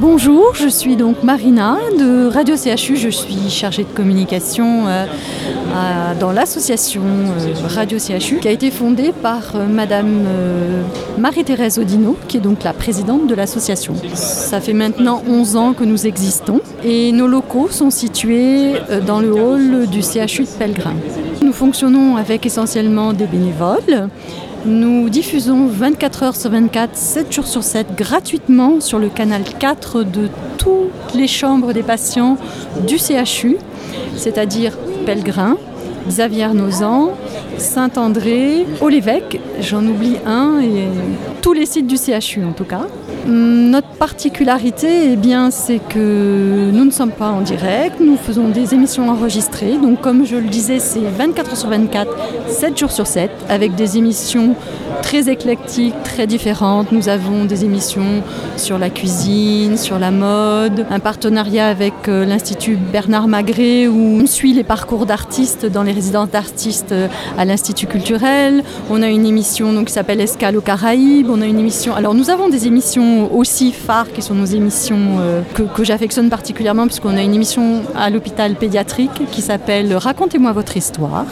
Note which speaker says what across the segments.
Speaker 1: Bonjour, je suis donc Marina de Radio CHU. Je suis chargée de communication euh, dans l'association euh, Radio CHU qui a été fondée par euh, Madame Marie-Thérèse Odino, qui est donc la présidente de l'association. Ça fait maintenant 11 ans que nous existons et nos locaux sont situés dans le hall du CHU de Pellegrin. Nous fonctionnons avec essentiellement des bénévoles. Nous diffusons 24 heures sur 24, 7 jours sur 7, gratuitement sur le canal 4 de toutes les chambres des patients du CHU, c'est-à-dire Pellegrin, Xavier Nozan, Saint-André, Olévêque, j'en oublie un, et tous les sites du CHU en tout cas. Hum, notre particularité, eh bien, c'est que nous ne sommes pas en direct, nous faisons des émissions enregistrées. Donc, comme je le disais, c'est 24 heures sur 24, 7 jours sur 7, avec des émissions très éclectiques, très différentes. Nous avons des émissions sur la cuisine, sur la mode, un partenariat avec euh, l'Institut Bernard Magret où on suit les parcours d'artistes dans les résidences d'artistes euh, à l'Institut culturel. On a une émission donc, qui s'appelle Escale aux Caraïbes. On a une émission. Alors, nous avons des émissions aussi phares qui sont nos émissions euh, que, j'affectionne particulièrement puisqu'on a une émission à l'hôpital pédiatrique qui s'appelle Racontez-moi votre histoire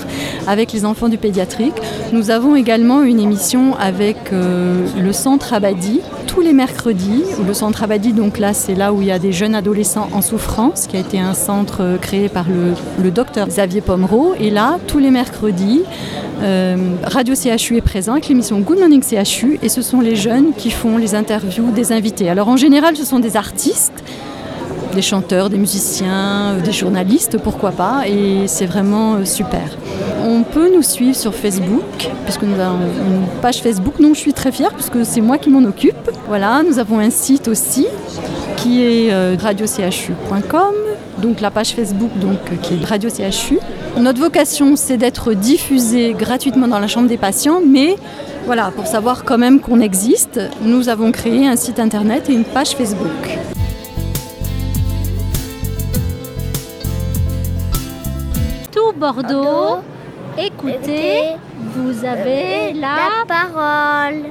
Speaker 1: avec les enfants du pédiatrique. Nous avons également une émission avec euh, le centre Abadi tous les mercredis. Le centre Abadi, donc là, c'est là où il y a des jeunes adolescents en souffrance, qui a été un centre euh, créé par le, le docteur Xavier Pomereau. Et là, tous les mercredis, euh, Radio CHU est présent avec l'émission Good Morning CHU et ce sont les jeunes qui font les interviews des invités. Alors en général, ce sont des artistes des chanteurs, des musiciens, des journalistes, pourquoi pas, et c'est vraiment super. On peut nous suivre sur Facebook, puisque nous avons une page Facebook dont je suis très fière, puisque c'est moi qui m'en occupe. Voilà, nous avons un site aussi qui est euh, radiochu.com, donc la page Facebook donc, qui est Radio CHU. Notre vocation, c'est d'être diffusé gratuitement dans la chambre des patients, mais voilà, pour savoir quand même qu'on existe, nous avons créé un site internet et une page Facebook.
Speaker 2: Tout Bordeaux, écoutez, vous avez la,
Speaker 3: la parole.